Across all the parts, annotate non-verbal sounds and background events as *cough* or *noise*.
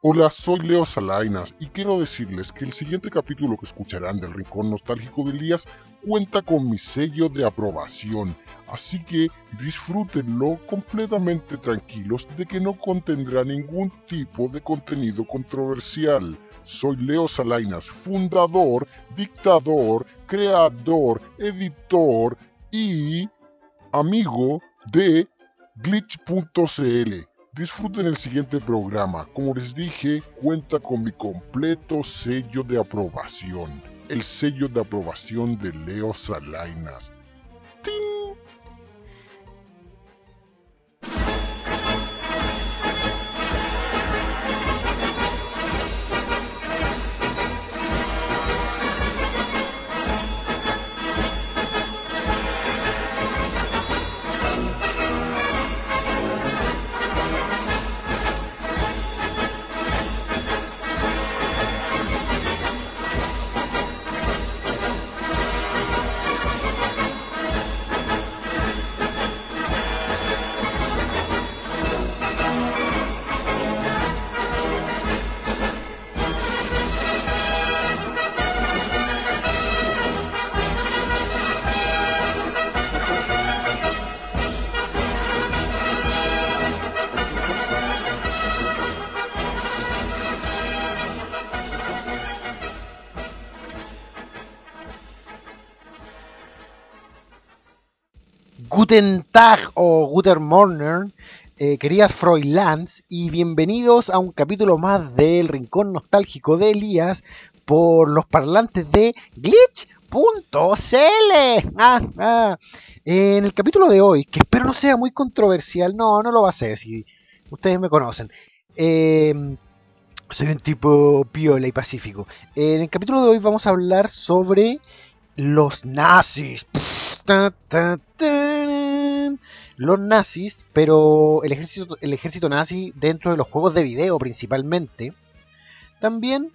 Hola, soy Leo Salainas y quiero decirles que el siguiente capítulo que escucharán del Rincón Nostálgico de Elías cuenta con mi sello de aprobación, así que disfrútenlo completamente tranquilos de que no contendrá ningún tipo de contenido controversial. Soy Leo Salainas, fundador, dictador, creador, editor y amigo de glitch.cl. Disfruten el siguiente programa. Como les dije, cuenta con mi completo sello de aprobación. El sello de aprobación de Leo Salainas. Guten Tag o Guten Morgen, eh, queridas Froilans, y bienvenidos a un capítulo más del Rincón Nostálgico de Elías por los parlantes de glitch.cl. *laughs* Ah, ah. En el capítulo de hoy, que espero no sea muy controversial, no, no lo va a ser, si ustedes me conocen. Eh, soy un tipo piola y pacífico. En el capítulo de hoy vamos a hablar sobre los nazis. Los nazis, pero el ejército, el ejército nazi dentro de los juegos de video principalmente. También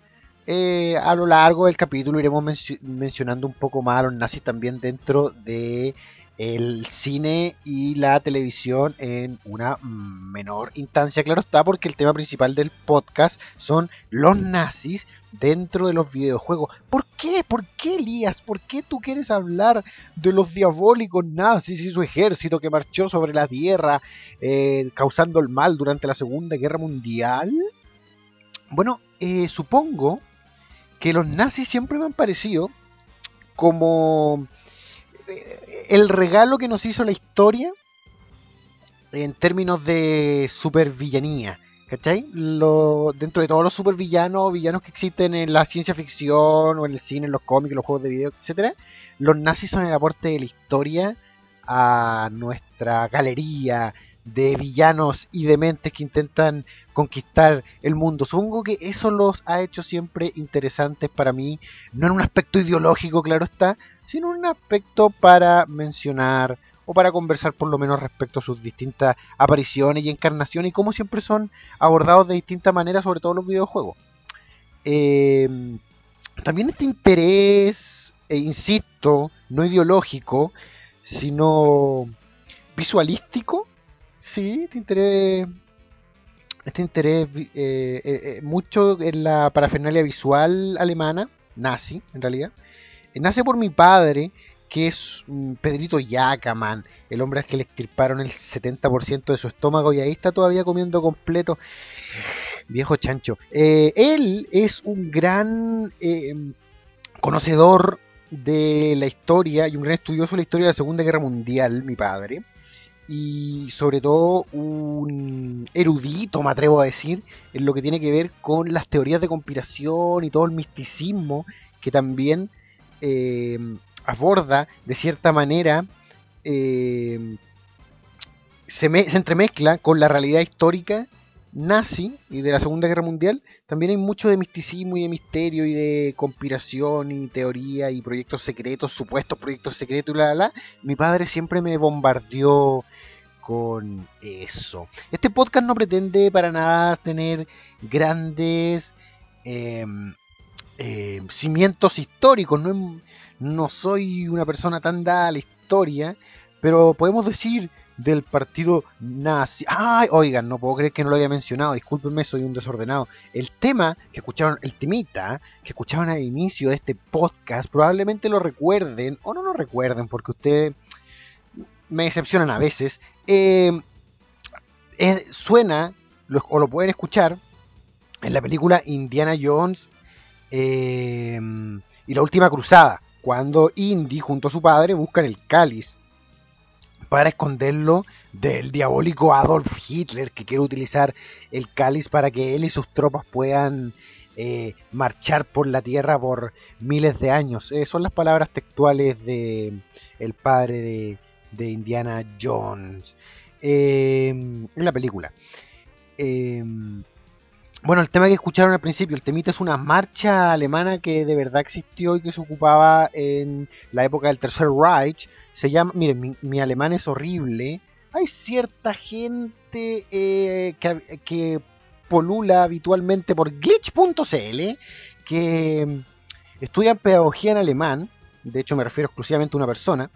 eh, a lo largo del capítulo iremos mencionando un poco más a los nazis también dentro de el cine y la televisión en una menor instancia, claro está, porque el tema principal del podcast son los nazis dentro de los videojuegos. ¿Por qué? ¿Por qué, Elías? ¿Por qué tú quieres hablar de los diabólicos nazis y su ejército que marchó sobre la Tierra eh, causando el mal durante la Segunda Guerra Mundial? Bueno, eh, supongo que los nazis siempre me han parecido como el regalo que nos hizo la historia en términos de supervillanía. ¿Cachai? Lo, dentro de todos los supervillanos, villanos que existen en la ciencia ficción o en el cine, en los cómics, los juegos de video, etcétera, los nazis son el aporte de la historia a nuestra galería de villanos y de mentes que intentan conquistar el mundo. Supongo que eso los ha hecho siempre interesantes para mí, no en un aspecto ideológico, claro está, sino un aspecto para mencionar o para conversar por lo menos respecto a sus distintas apariciones y encarnaciones y cómo siempre son abordados de distintas maneras, sobre todo los videojuegos. Eh, también este interés, e insisto, no ideológico, sino visualístico, sí, este interés, este interés eh, eh, mucho en la parafernalia visual alemana, nazi en realidad, nace por mi padre, que es Pedrito Yacaman, el hombre al que le extirparon el 70% de su estómago y ahí está todavía comiendo completo. Viejo chancho. Eh, él es un gran eh, conocedor de la historia y un gran estudioso de la historia de la Segunda Guerra Mundial, mi padre. Y sobre todo un erudito, me atrevo a decir, en lo que tiene que ver con las teorías de conspiración y todo el misticismo que también eh, aborda de cierta manera, eh, se, entremezcla con la realidad histórica nazi y de la Segunda Guerra Mundial, también hay mucho de misticismo y de misterio y de conspiración y teoría y proyectos secretos, supuestos proyectos secretos y la, la, Mi padre siempre me bombardeó con eso. Este podcast no pretende para nada tener grandes em, eh, cimientos históricos. No, soy una persona tan dada a la historia, pero podemos decir del partido nazi. Ay, oigan, no puedo creer que no lo haya mencionado, discúlpenme, soy un desordenado. El tema que escucharon, el temita que escucharon al inicio de este podcast, probablemente lo recuerden o no lo recuerden porque ustedes me decepcionan a veces. Eh, suena, o lo pueden escuchar, en la película Indiana Jones eh, y la última cruzada, cuando Indy junto a su padre buscan el cáliz para esconderlo del diabólico Adolf Hitler que quiere utilizar el cáliz para que él y sus tropas puedan eh, marchar por la tierra por miles de años. Eh, son las palabras textuales de el padre de, Indiana Jones en la película. Bueno, el tema que escucharon al principio, el temita es una marcha alemana que de verdad existió y que se ocupaba en la época del Tercer Reich. Se llama, miren, mi, alemán es horrible. Hay cierta gente eh, que, polula habitualmente por glitch.cl que estudia pedagogía en alemán. De hecho, me refiero exclusivamente a una persona.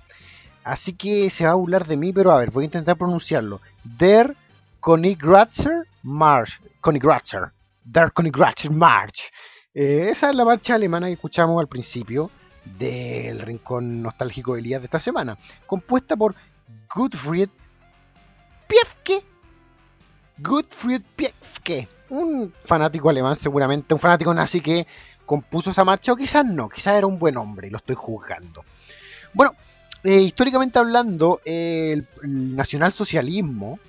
Así que se va a burlar de mí, pero a ver, voy a intentar pronunciarlo. Der Konigratzer Marsch. Konigratzer. Dark March. Eh, esa es la marcha alemana que escuchamos al principio del rincón nostálgico de Elías de esta semana, compuesta por Gottfried Piefke. Gottfried Piefke, un fanático alemán seguramente, un fanático nazi que compuso esa marcha, o quizás no, quizás era un buen hombre, lo estoy juzgando. Bueno, eh, históricamente hablando, el nacionalsocialismo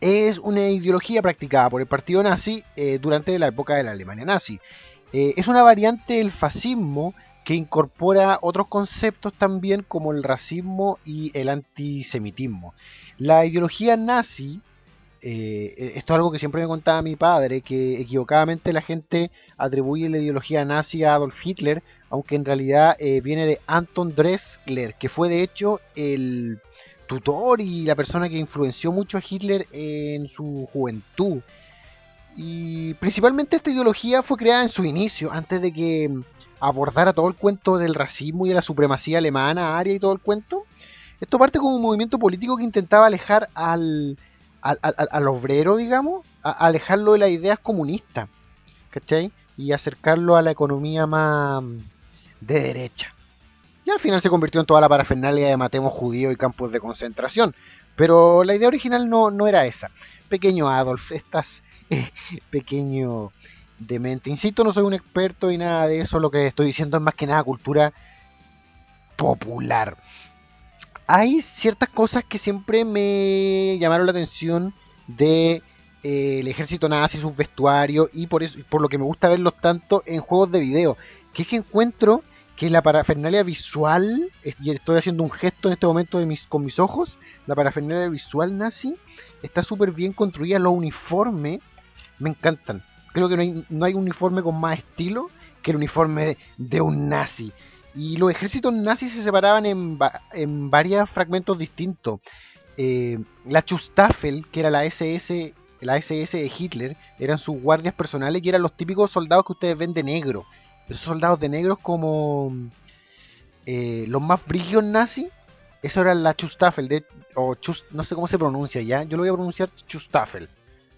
es una ideología practicada por el partido nazi eh, durante la época de la Alemania nazi. Eh, es una variante del fascismo que incorpora otros conceptos también como el racismo y el antisemitismo. La ideología nazi, eh, esto es algo que siempre me contaba mi padre, que equivocadamente la gente atribuye la ideología nazi a Adolf Hitler, aunque en realidad viene de Anton Dressler, que fue de hecho el tutor y la persona que influenció mucho a Hitler en su juventud. Y principalmente esta ideología fue creada en su inicio, antes de que abordara todo el cuento del racismo y de la supremacía alemana, aria y todo el cuento. Esto parte como un movimiento político que intentaba alejar al, al, obrero, digamos, alejarlo de las ideas comunistas, ¿cachai? Y acercarlo a la economía más de derecha al final se convirtió en toda la parafernalia de matemos judíos y campos de concentración. Pero la idea original no, no era esa. Pequeño Adolf, estás eh, pequeño demente. Insisto, no soy un experto y nada de eso. Lo que estoy diciendo es más que nada cultura popular. Hay ciertas cosas que siempre me llamaron la atención de eh, el ejército nazi, sus vestuarios y por eso por lo que me gusta verlos tanto en juegos de video, que es que encuentro que la parafernalia visual, y estoy haciendo un gesto en este momento de mis, con mis ojos, la parafernalia visual nazi está súper bien construida, los uniformes me encantan. Creo que no hay, no hay uniforme con más estilo que el uniforme de, un nazi. Y los ejércitos nazis se separaban en, en varios fragmentos distintos. Eh, la Chustaffel, que era la SS, la SS de Hitler, eran sus guardias personales y eran los típicos soldados que ustedes ven de negro esos soldados de negros como eh, los más brillos nazis, eso era la Chustaffel, de, o no sé cómo se pronuncia ya, yo lo voy a pronunciar Chustaffel,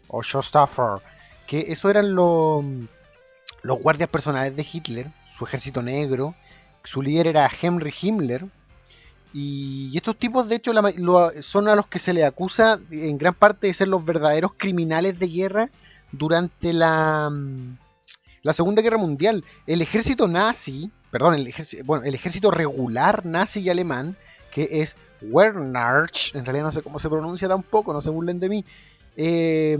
o Schustaffer, que eso eran los, los guardias personales de Hitler, su ejército negro, su líder era Henry Himmler, y estos tipos, de hecho, son a los que se le acusa en gran parte de ser los verdaderos criminales de guerra durante la, la Segunda Guerra Mundial, el ejército nazi, perdón, el ejército, el ejército regular nazi y alemán, que es Wehrmacht, en realidad no sé cómo se pronuncia tampoco, no se burlen de mí, eh,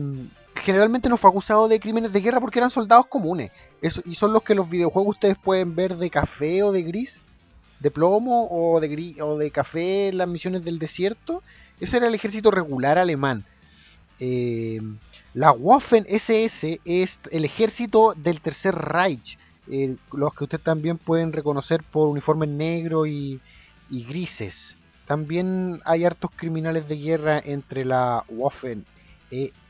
generalmente no fue acusado de crímenes de guerra porque eran soldados comunes. y son los que los videojuegos ustedes pueden ver de café o de gris, de plomo o de, gris, o de café en las misiones del desierto. Ese era el ejército regular alemán. Eh, la Waffen SS es el ejército del Tercer Reich, eh, los que ustedes también pueden reconocer por uniformes negros y, grises. También hay hartos criminales de guerra entre la Waffen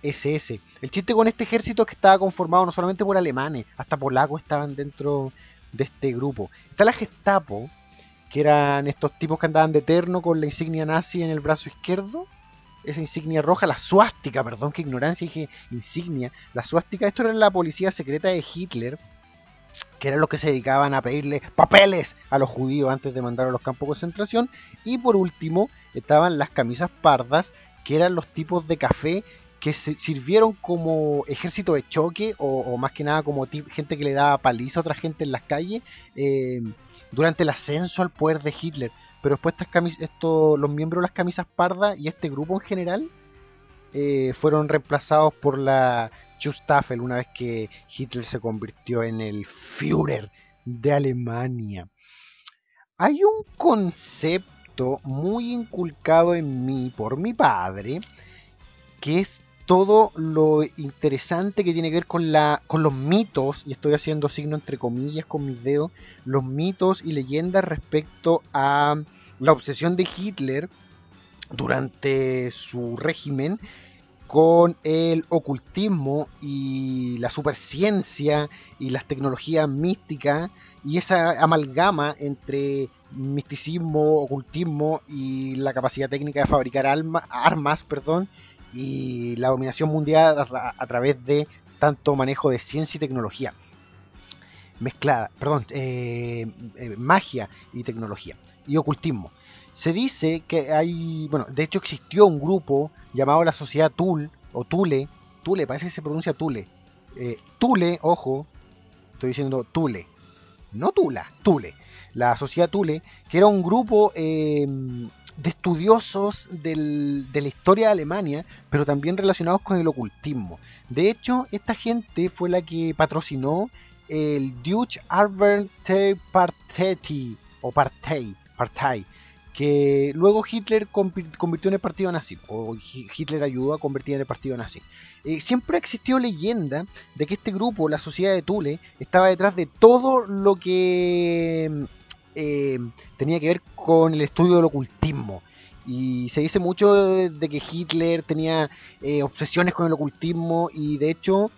SS. El chiste con este ejército es que estaba conformado no solamente por alemanes, hasta polacos estaban dentro de este grupo. Está la Gestapo, que eran estos tipos que andaban de eterno con la insignia nazi en el brazo izquierdo. Esa insignia roja, la suástica, perdón, qué ignorancia, dije insignia, la suástica, esto era la policía secreta de Hitler, que eran los que se dedicaban a pedirle papeles a los judíos antes de mandar a los campos de concentración, y por último estaban las camisas pardas, que eran los tipos de café que se sirvieron como ejército de choque o, más que nada como gente que le daba paliza a otra gente en las calles eh, durante el ascenso al poder de Hitler. Pero después los miembros de las camisas pardas y este grupo en general eh, fueron reemplazados por la Schustaffel una vez que Hitler se convirtió en el Führer de Alemania. Hay un concepto muy inculcado en mí por mi padre que es todo lo interesante que tiene que ver con, la, con los mitos, y estoy haciendo signo entre comillas con mis dedos, los mitos y leyendas respecto a la obsesión de Hitler durante su régimen con el ocultismo y la superciencia y las tecnologías místicas y esa amalgama entre misticismo, ocultismo y la capacidad técnica de fabricar armas, perdón, y la dominación mundial a, través de tanto manejo de ciencia y tecnología. Mezclada, perdón, eh, eh, magia y tecnología. Y ocultismo. Se dice que hay, bueno, de hecho existió un grupo llamado la Sociedad Tul, o Tule, Tule, parece que se pronuncia Tule. Eh, Tule, ojo, estoy diciendo Tule, no Tula, Tule. La Sociedad Tule, que era un grupo de estudiosos de la historia de Alemania, pero también relacionados con el ocultismo. De hecho, esta gente fue la que patrocinó el Deutsche Arbeiterpartei o Partei, Partei, que luego Hitler convirtió en el partido nazi, o Hitler ayudó a convertir en el partido nazi. Eh, siempre existió leyenda de que este grupo, la Sociedad de Thule, estaba detrás de todo lo que eh, tenía que ver con el estudio del ocultismo. Y se dice mucho de, que Hitler tenía eh, obsesiones con el ocultismo y de hecho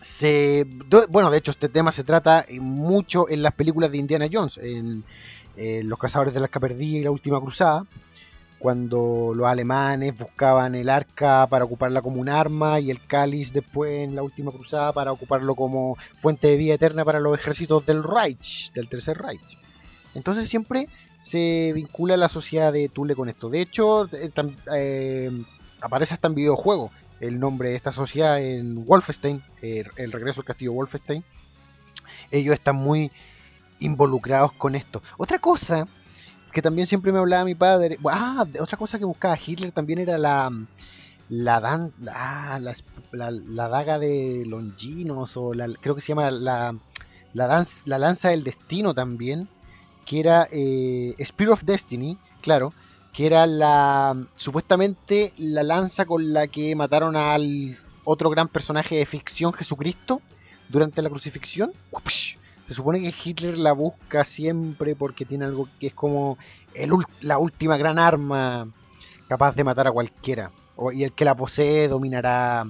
se bueno de hecho este tema se trata mucho en las películas de Indiana Jones en, los cazadores de la arca perdida y la última cruzada cuando los alemanes buscaban el arca para ocuparla como un arma y el cáliz después en la última cruzada para ocuparlo como fuente de vida eterna para los ejércitos del Reich del tercer Reich entonces siempre se vincula la sociedad de Tule con esto. De hecho, eh, eh, aparece hasta en videojuego el nombre de esta sociedad en Wolfenstein, el regreso al castillo Wolfenstein. Ellos están muy involucrados con esto. Otra cosa que también siempre me hablaba mi padre, ah, otra cosa que buscaba Hitler también era la la, dan, ah, la, daga de Longinos o la, creo que se llama la, la, la lanza del destino también que era eh, Spear of Destiny, claro, que era la supuestamente la lanza con la que mataron al otro gran personaje de ficción, Jesucristo, durante la crucifixión. Se supone que Hitler la busca siempre porque tiene algo que es como la última gran arma capaz de matar a cualquiera. y el que la posee dominará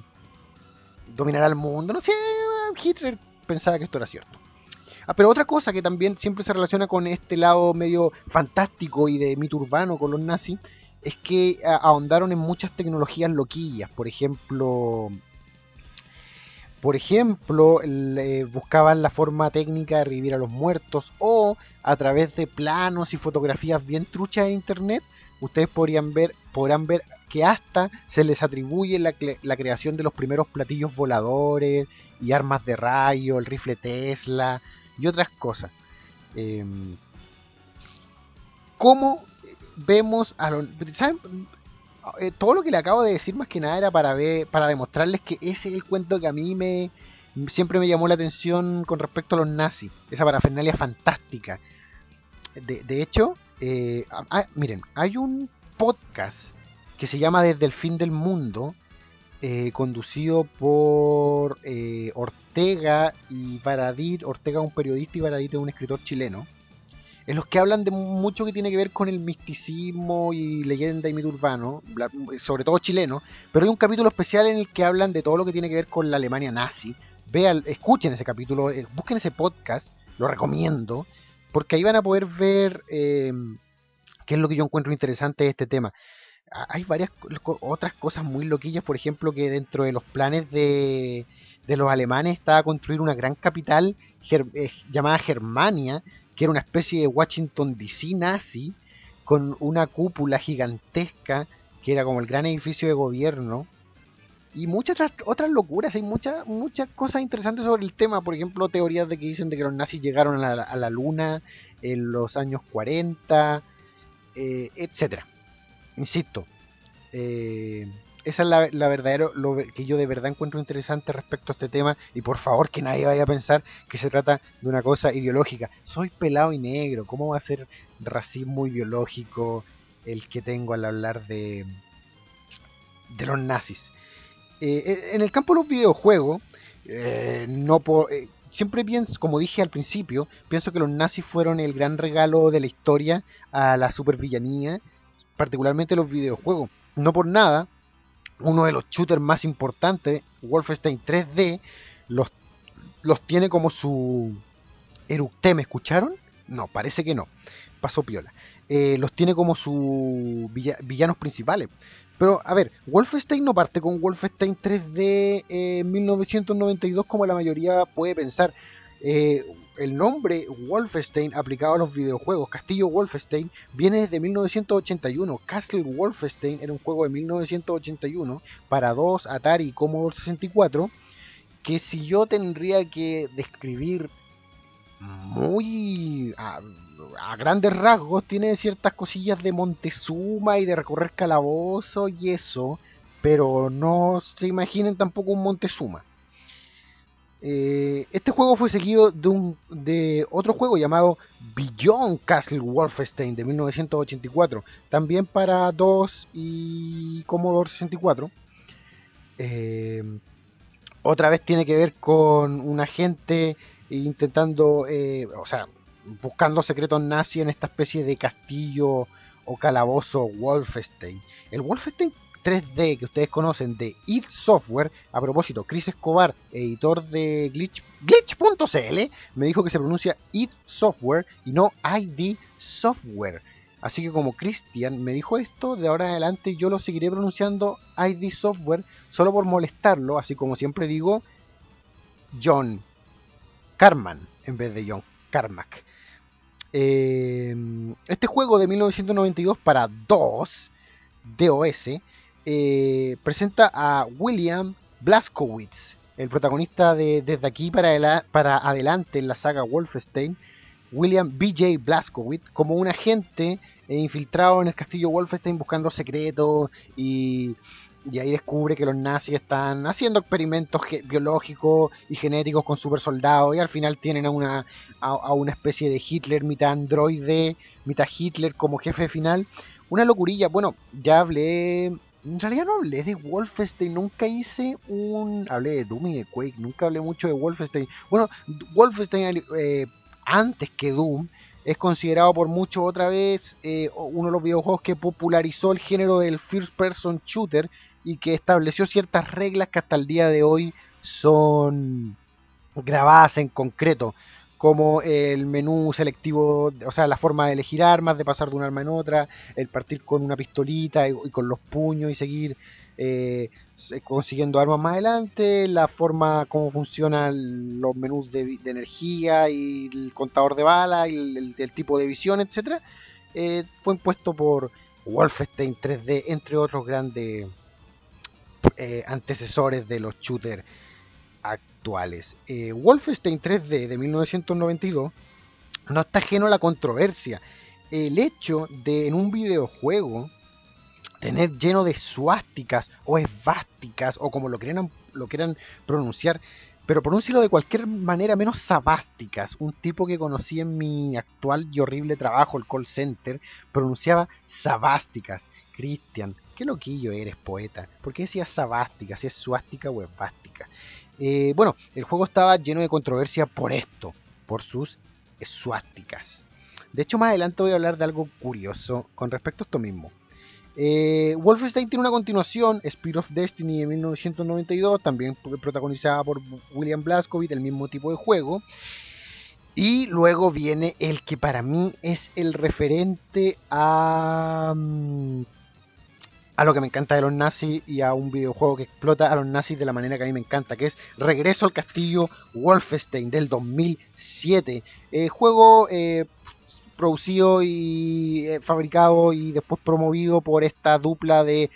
dominará el mundo. No sé, Hitler pensaba que esto era cierto. Ah, pero otra cosa que también siempre se relaciona con este lado medio fantástico y de mito urbano con los nazis es que ahondaron en muchas tecnologías loquillas. Por ejemplo, por ejemplo, buscaban la forma técnica de revivir a los muertos o a través de planos y fotografías bien truchas en internet, ustedes podrían ver, podrán ver que hasta se les atribuye la creación de los primeros platillos voladores y armas de rayo, el rifle Tesla, y otras cosas. Em, ¿Cómo vemos a los... Eh, todo lo que le acabo de decir más que nada era para ver, para demostrarles que ese es el cuento que a mí me siempre me llamó la atención con respecto a los nazis, esa parafernalia fantástica. De, hecho, eh, ah, miren, hay un podcast que se llama Desde el fin del mundo, eh, conducido por eh, Ortega y Baradit. Ortega es un periodista y Baradit es un escritor chileno. En los que hablan de mucho que tiene que ver con el misticismo y leyenda y mito urbano, sobre todo chileno. Pero hay un capítulo especial en el que hablan de todo lo que tiene que ver con la Alemania nazi. Vean, escuchen ese capítulo, eh, busquen ese podcast, lo recomiendo, porque ahí van a poder ver qué es lo que yo encuentro interesante de este tema. Hay varias otras cosas muy loquillas, por ejemplo, que dentro de los planes de, de los alemanes estaba construir una gran capital eh, llamada Germania, que era una especie de Washington DC nazi, con una cúpula gigantesca, que era como el gran edificio de gobierno, y muchas otras locuras, hay muchas muchas cosas interesantes sobre el tema, por ejemplo, teorías de que dicen de que los nazis llegaron a la, luna en los años 40, eh, etcétera. Insisto, eh, esa es la, la lo que yo de verdad encuentro interesante respecto a este tema. Y por favor, que nadie vaya a pensar que se trata de una cosa ideológica. Soy pelado y negro. ¿Cómo va a ser racismo ideológico el que tengo al hablar de, de los nazis? Eh, en el campo de los videojuegos, eh, no eh, siempre pienso, como dije al principio, pienso que los nazis fueron el gran regalo de la historia a la supervillanía, particularmente los videojuegos. No por nada, uno de los shooters más importantes, Wolfenstein 3D, los, los tiene como su eructé, ¿me escucharon? No, parece que no. Pasó piola. Eh, los tiene como sus villanos principales. Pero, a ver, Wolfenstein no parte con Wolfenstein 3D en 1992 como la mayoría puede pensar. Eh, el nombre Wolfenstein aplicado a los videojuegos, Castillo Wolfenstein, viene desde 1981. Castle Wolfenstein era un juego de 1981 para 2, Atari y Commodore 64, que si yo tendría que describir muy a, grandes rasgos, tiene ciertas cosillas de Montezuma y de recorrer calabozo y eso, pero no se imaginen tampoco un Montezuma. Eh, este juego fue seguido de, un, de otro juego llamado Beyond Castle Wolfenstein de 1984, también para 2 y Commodore 64. Eh, otra vez tiene que ver con un agente intentando, eh, o sea, buscando secretos nazis en esta especie de castillo o calabozo Wolfenstein. El Wolfenstein 3D que ustedes conocen de id Software, a propósito, Chris Escobar, editor de Glitch, Glitch.cl, me dijo que se pronuncia id Software y no ID Software. Así que como Christian me dijo esto, de ahora en adelante yo lo seguiré pronunciando ID Software solo por molestarlo, así como siempre digo John Carman en vez de John Carmack. Eh, este juego de 1992 para 2 DOS eh, presenta a William Blaskowitz, el protagonista de Desde aquí para, adelante en la saga Wolfenstein, William B.J. Blaskowitz, como un agente infiltrado en el castillo Wolfenstein buscando secretos y, ahí descubre que los nazis están haciendo experimentos biológicos y genéticos con super soldados y al final tienen a una, a una especie de Hitler mitad androide, mitad Hitler como jefe final. Una locurilla, bueno, ya hablé en realidad no hablé de Wolfenstein, nunca hice un... Hablé de Doom y de Quake, nunca hablé mucho de Wolfenstein. Bueno, Wolfenstein eh, antes que Doom es considerado por muchos otra vez eh, uno de los videojuegos que popularizó el género del first person shooter y que estableció ciertas reglas que hasta el día de hoy son grabadas en concreto como el menú selectivo, o sea, la forma de elegir armas, de pasar de un arma en otra, el partir con una pistolita y, con los puños y seguir eh, consiguiendo armas más adelante, la forma como funcionan los menús de, energía y el contador de balas y el, tipo de visión, etcétera, eh, fue impuesto por Wolfenstein 3D, entre otros grandes eh, antecesores de los shooters actuales. Eh, Wolfenstein 3D de 1992 no está ajeno a la controversia. El hecho de en un videojuego tener lleno de suásticas o esvásticas o como lo quieran, lo pronunciar, pero pronúncialo de cualquier manera menos sabásticas. Un tipo que conocí en mi actual y horrible trabajo, el call center, pronunciaba sabásticas. Cristian, qué loquillo eres, poeta. ¿Por qué decías sabástica? Si es suástica o esvástica. Eh, bueno, el juego estaba lleno de controversia por esto, por sus suásticas. De hecho, más adelante voy a hablar de algo curioso con respecto a esto mismo. Eh, Wolfenstein tiene una continuación, Speed of Destiny de 1992, también protagonizada por William Blaskowitz, el mismo tipo de juego. Y luego viene el que para mí es el referente a... A lo que me encanta de los nazis y a un videojuego que explota a los nazis de la manera que a mí me encanta, que es Regreso al Castillo Wolfenstein del 2007. Eh, juego eh, producido y eh, fabricado y después promovido por esta dupla de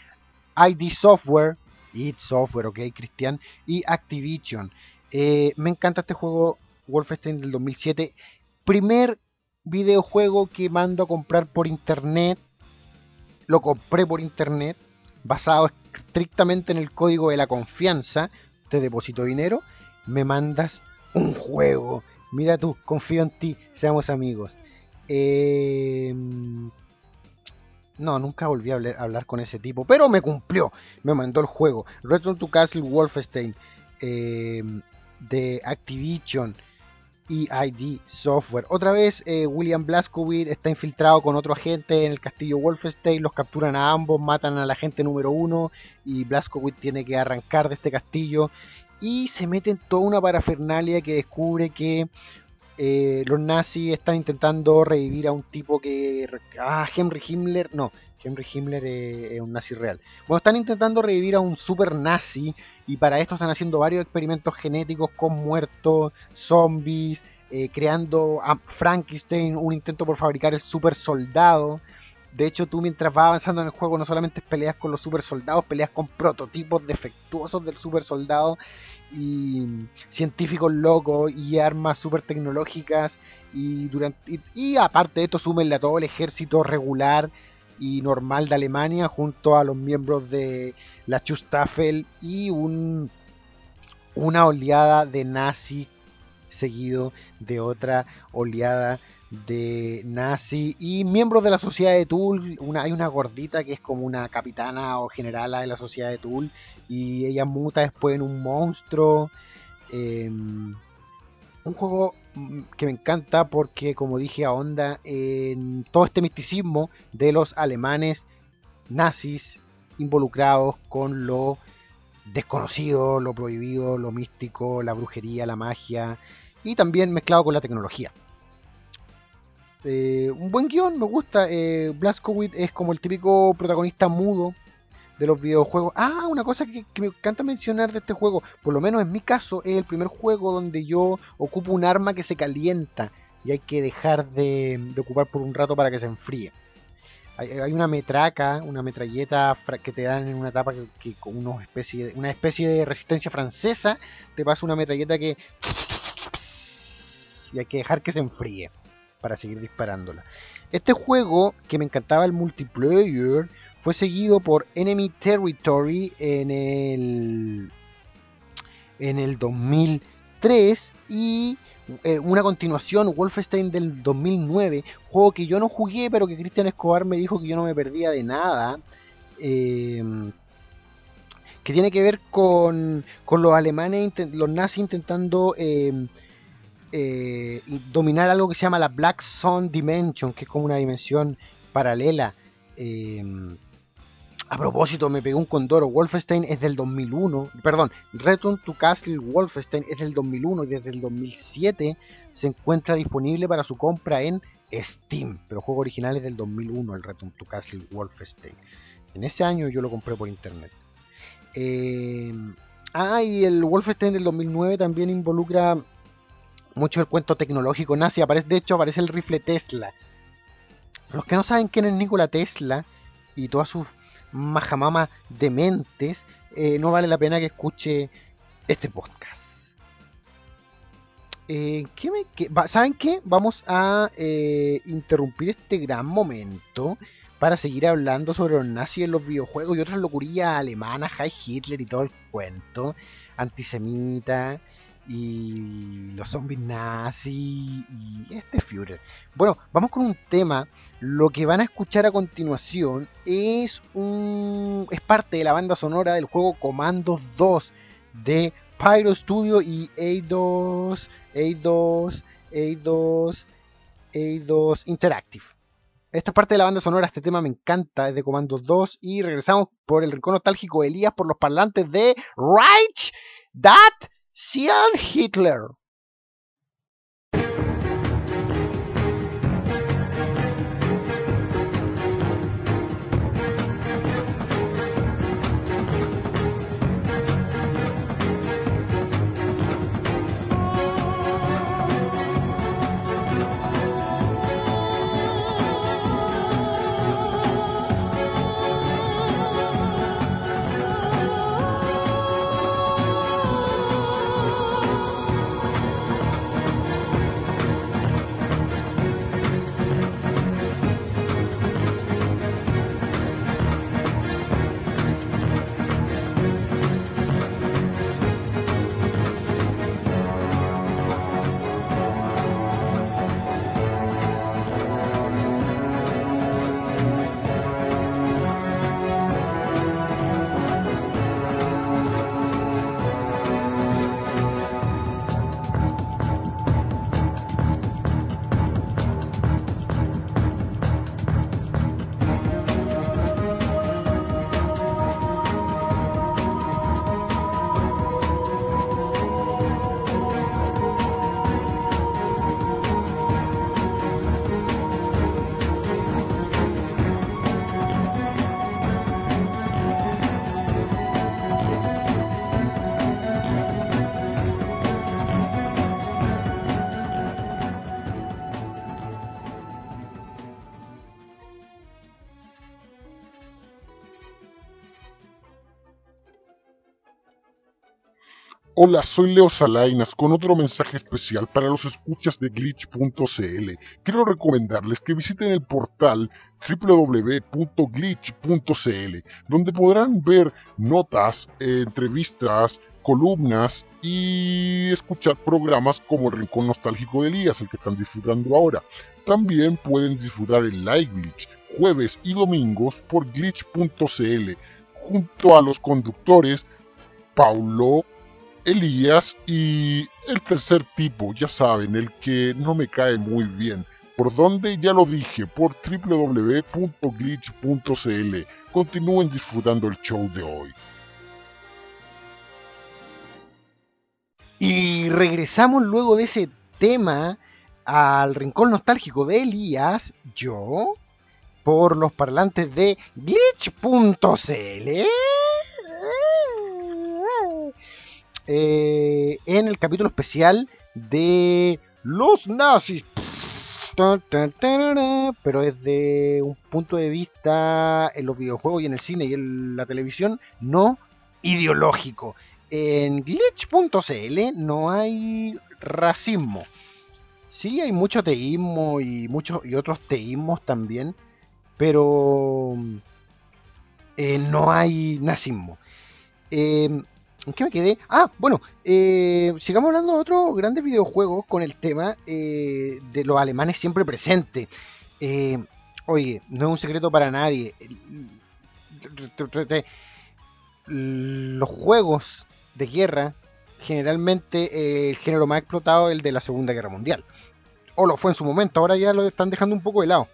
ID Software, id Software, ok, Cristian, y Activision. me encanta este juego Wolfenstein del 2007. Primer videojuego que mando a comprar por internet lo compré por internet, basado estrictamente en el código de la confianza, te deposito dinero, me mandas un juego. Mira tú, confío en ti, seamos amigos. Em, no, nunca volví a hablar, con ese tipo, pero me cumplió. Me mandó el juego. Return to Castle Wolfenstein em, de Activision EID Software. Otra vez, eh, William Blaskowitz está infiltrado con otro agente en el castillo Wolfenstein, los capturan a ambos, matan al agente número uno y Blaskowitz tiene que arrancar de este castillo y se mete en toda una parafernalia que descubre que eh, los nazis están intentando revivir a un tipo que... Ah, Henry Himmler, no, Henry Himmler es, un nazi real. Bueno, están intentando revivir a un super nazi y para esto están haciendo varios experimentos genéticos con muertos, zombies, eh, creando a Frankenstein, un intento por fabricar el super soldado. De hecho, tú mientras vas avanzando en el juego no solamente peleas con los super soldados, peleas con prototipos defectuosos del super soldado y científicos locos y armas super tecnológicas y durante y, aparte de esto súmenle a todo el ejército regular y normal de Alemania junto a los miembros de la Chustaffel y un, una oleada de nazi seguido de otra oleada de nazi y miembros de la sociedad de Tool. Una, hay una gordita que es como una capitana o generala de la sociedad de Tool y ella muta después en un monstruo. Em, un juego que me encanta porque, como dije, ahonda en todo este misticismo de los alemanes nazis involucrados con lo desconocido, lo prohibido, lo místico, la brujería, la magia y también mezclado con la tecnología. Eh, un buen guion, me gusta. Eh, es como el típico protagonista mudo de los videojuegos. Ah, una cosa que, me encanta mencionar de este juego, por lo menos en mi caso, es el primer juego donde yo ocupo un arma que se calienta y hay que dejar de, ocupar por un rato para que se enfríe. Hay, una metraca, una metralleta que te dan en una etapa que, con una especie, una especie de resistencia francesa te pasa una metralleta que y hay que dejar que se enfríe para seguir disparándola. Este juego que me encantaba el multiplayer fue seguido por Enemy Territory en el, en el 2003 y eh, una continuación, Wolfenstein del 2009, juego que yo no jugué, pero que Cristian Escobar me dijo que yo no me perdía de nada. Em, que tiene que ver con, con los alemanes, los nazis intentando em, eh, dominar algo que se llama la Black Sun Dimension, que es como una dimensión paralela. Em, a propósito, me pegó un condoro. Wolfenstein es del 2001. Perdón, Return to Castle Wolfenstein es del 2001 y desde el 2007 se encuentra disponible para su compra en Steam. Pero el juego original es del 2001, el Return to Castle Wolfenstein. En ese año yo lo compré por internet. Eh, ah, y el Wolfenstein del 2009 también involucra mucho el cuento tecnológico nazi. Aparece, de hecho, aparece el rifle Tesla. Los que no saben quién es Nikola Tesla y todas sus majamama dementes, eh, no vale la pena que escuche este podcast. Eh, ¿Saben qué? Vamos a eh, interrumpir este gran momento para seguir hablando sobre los nazis en los videojuegos y otras locurillas alemanas, High Hitler y todo el cuento, antisemita y los zombies nazis y este Führer. Bueno, vamos con un tema. Lo que van a escuchar a continuación es un es parte de la banda sonora del juego Commandos 2 de Pyro Studio y A2 A2 A2 A2 Interactive. Esta parte de la banda sonora, este tema me encanta, es de Commandos 2 y regresamos por el rincón nostálgico de Elías por los parlantes de Reich That Sian Hitler. Hola, soy Leo Salainas con otro mensaje especial para los escuchas de glitch.cl. Quiero recomendarles que visiten el portal www.glitch.cl, donde podrán ver notas, entrevistas, columnas y escuchar programas como el Rincón Nostálgico de Elías, el que están disfrutando ahora. También pueden disfrutar el Live Glitch jueves y domingos por glitch.cl junto a los conductores Paulo Elías y el tercer tipo, ya saben, el que no me cae muy bien. ¿Por dónde? Ya lo dije, por www.glitch.cl. Continúen disfrutando el show de hoy. Y regresamos luego de ese tema al rincón nostálgico de Elías, yo, por los parlantes de glitch.cl. Eh, en el capítulo especial de los nazis. Pero desde un punto de vista en los videojuegos y en el cine y en la televisión, no ideológico. En glitch.cl no hay racismo. Sí, hay mucho teísmo y muchos y otros teísmos también, pero eh, no hay nazismo. Eh, ¿En qué me quedé? Ah, bueno, eh, sigamos hablando de otros grandes videojuegos con el tema eh, de los alemanes siempre presentes. Eh, oye, no es un secreto para nadie. Los juegos de guerra, generalmente el género más explotado es el de la Segunda Guerra Mundial. O lo fue en su momento, ahora ya lo están dejando un poco de lado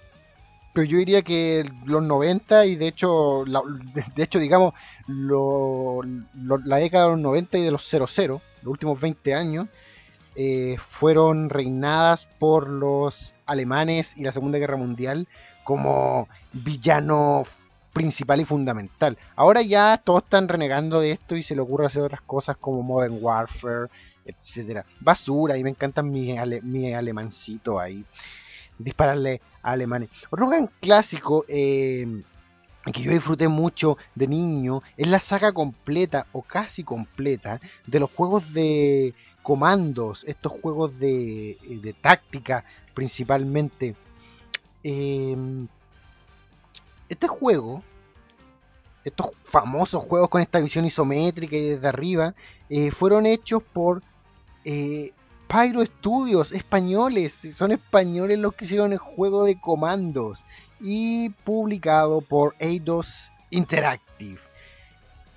pero yo diría que los 90 y de hecho, de hecho digamos, la década de los 90 y de los 00, los últimos 20 años, eh, fueron reinadas por los alemanes y la Segunda Guerra Mundial como villano principal y fundamental. Ahora ya todos están renegando de esto y se le ocurre hacer otras cosas como Modern Warfare, etcétera. Basura, y me encantan mi, mi alemancito ahí dispararle a alemanes. Otro gran clásico eh, que yo disfruté mucho de niño es la saga completa o casi completa de los juegos de comandos, estos juegos de, de táctica principalmente. Em, este juego, estos famosos juegos con esta visión isométrica y desde arriba, eh, fueron hechos por eh, Pyro Studios, españoles, son españoles los que hicieron el juego de comandos y publicado por Eidos Interactive.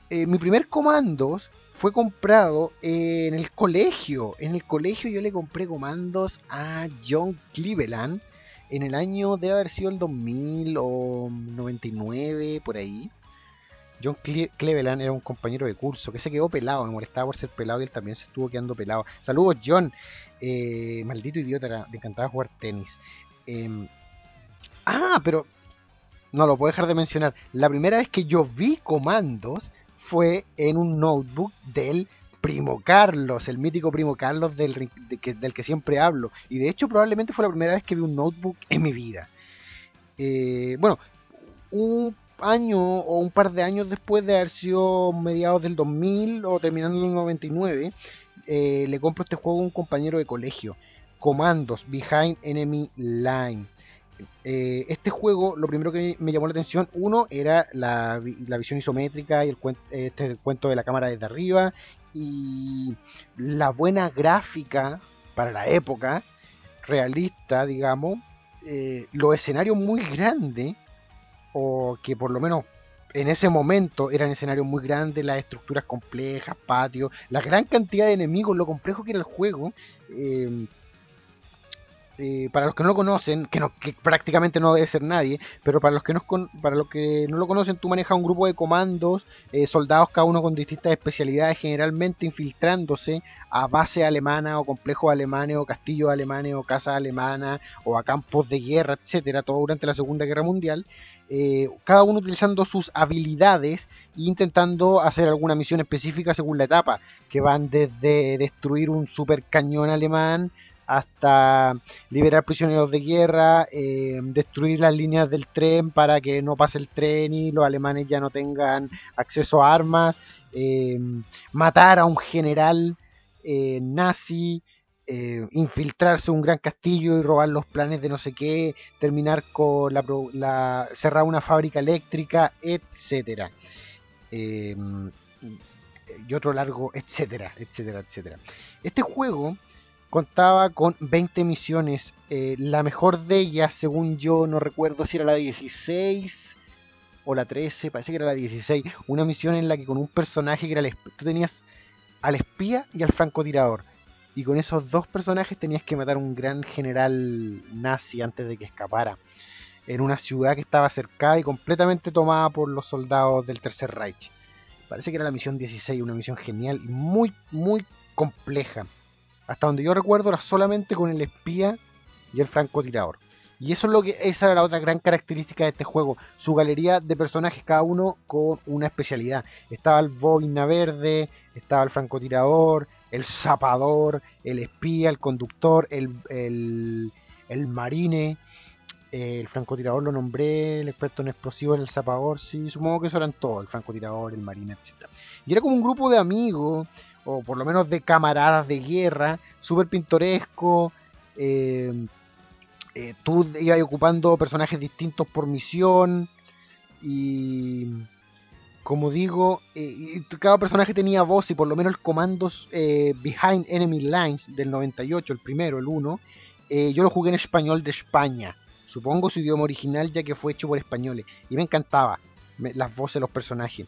Eh, mi primer comandos fue comprado en el colegio. En el colegio yo le compré comandos a John Cleveland en el año de haber sido el 2000 o 99 por ahí. John Cleveland era un compañero de curso que se quedó pelado, me molestaba por ser pelado y él también se estuvo quedando pelado. Saludos, John. Eh, maldito idiota, le encantaba jugar tenis. Em, ah, pero no lo puedo dejar de mencionar. La primera vez que yo vi comandos fue en un notebook del Primo Carlos, el mítico Primo Carlos del, que, siempre hablo. Y de hecho probablemente fue la primera vez que vi un notebook en mi vida. Eh, bueno, un año o un par de años después de haber sido mediados del 2000 o terminando el 99, eh, le compro este juego a un compañero de colegio. Comandos, Behind Enemy Line. Eh, este juego, lo primero que me llamó la atención, uno, era la, visión isométrica y el, este, cuento de la cámara desde arriba y la buena gráfica para la época, realista, digamos, eh, los escenarios muy grandes o que por lo menos en ese momento eran escenarios muy grandes, las estructuras complejas, patios, la gran cantidad de enemigos, lo complejo que era el juego. Eh, eh, para los que no lo conocen, que, no, que prácticamente no debe ser nadie, pero para los que no, para los que no lo conocen, tú manejas un grupo de comandos, eh, soldados cada uno con distintas especialidades, generalmente infiltrándose a base alemana o complejos alemanes o castillos alemanes o casas alemanas o a campos de guerra, etcétera, todo durante la Segunda Guerra Mundial. Eh, cada uno utilizando sus habilidades e intentando hacer alguna misión específica según la etapa, que van desde destruir un super cañón alemán hasta liberar prisioneros de guerra, eh, destruir las líneas del tren para que no pase el tren y los alemanes ya no tengan acceso a armas, eh, matar a un general eh, nazi, infiltrarse en un gran castillo y robar los planes de no sé qué, terminar con la, cerrar una fábrica eléctrica, etcétera. y otro largo, etcétera, etcétera, etcétera. Este juego contaba con 20 misiones. Eh, la mejor de ellas, según yo, no recuerdo si era la 16 o la 13, parece que era la 16. Una misión en la que con un personaje que era el, tú tenías al espía y al francotirador. Y con esos dos personajes tenías que matar a un gran general nazi antes de que escapara. En una ciudad que estaba cercada y completamente tomada por los soldados del Tercer Reich. Parece que era la misión 16, una misión genial y muy, muy compleja. Hasta donde yo recuerdo era solamente con el espía y el francotirador. Y eso es lo que esa era la otra gran característica de este juego, su galería de personajes cada uno con una especialidad. Estaba el boina verde, estaba el francotirador, el zapador, el espía, el conductor, el, el, marine, el francotirador lo nombré, el experto en explosivos, el zapador, sí, supongo que eso eran todos, el francotirador, el marine, etc. Y era como un grupo de amigos o por lo menos de camaradas de guerra, súper pintoresco. Eh, eh, tú ibas ocupando personajes distintos por misión. Y como digo, eh, cada personaje tenía voz y por lo menos el comandos Behind Enemy Lines del 98, el primero, el 1, yo lo jugué en español de España. Supongo su idioma original ya que fue hecho por españoles. Y me encantaba las voces de los personajes.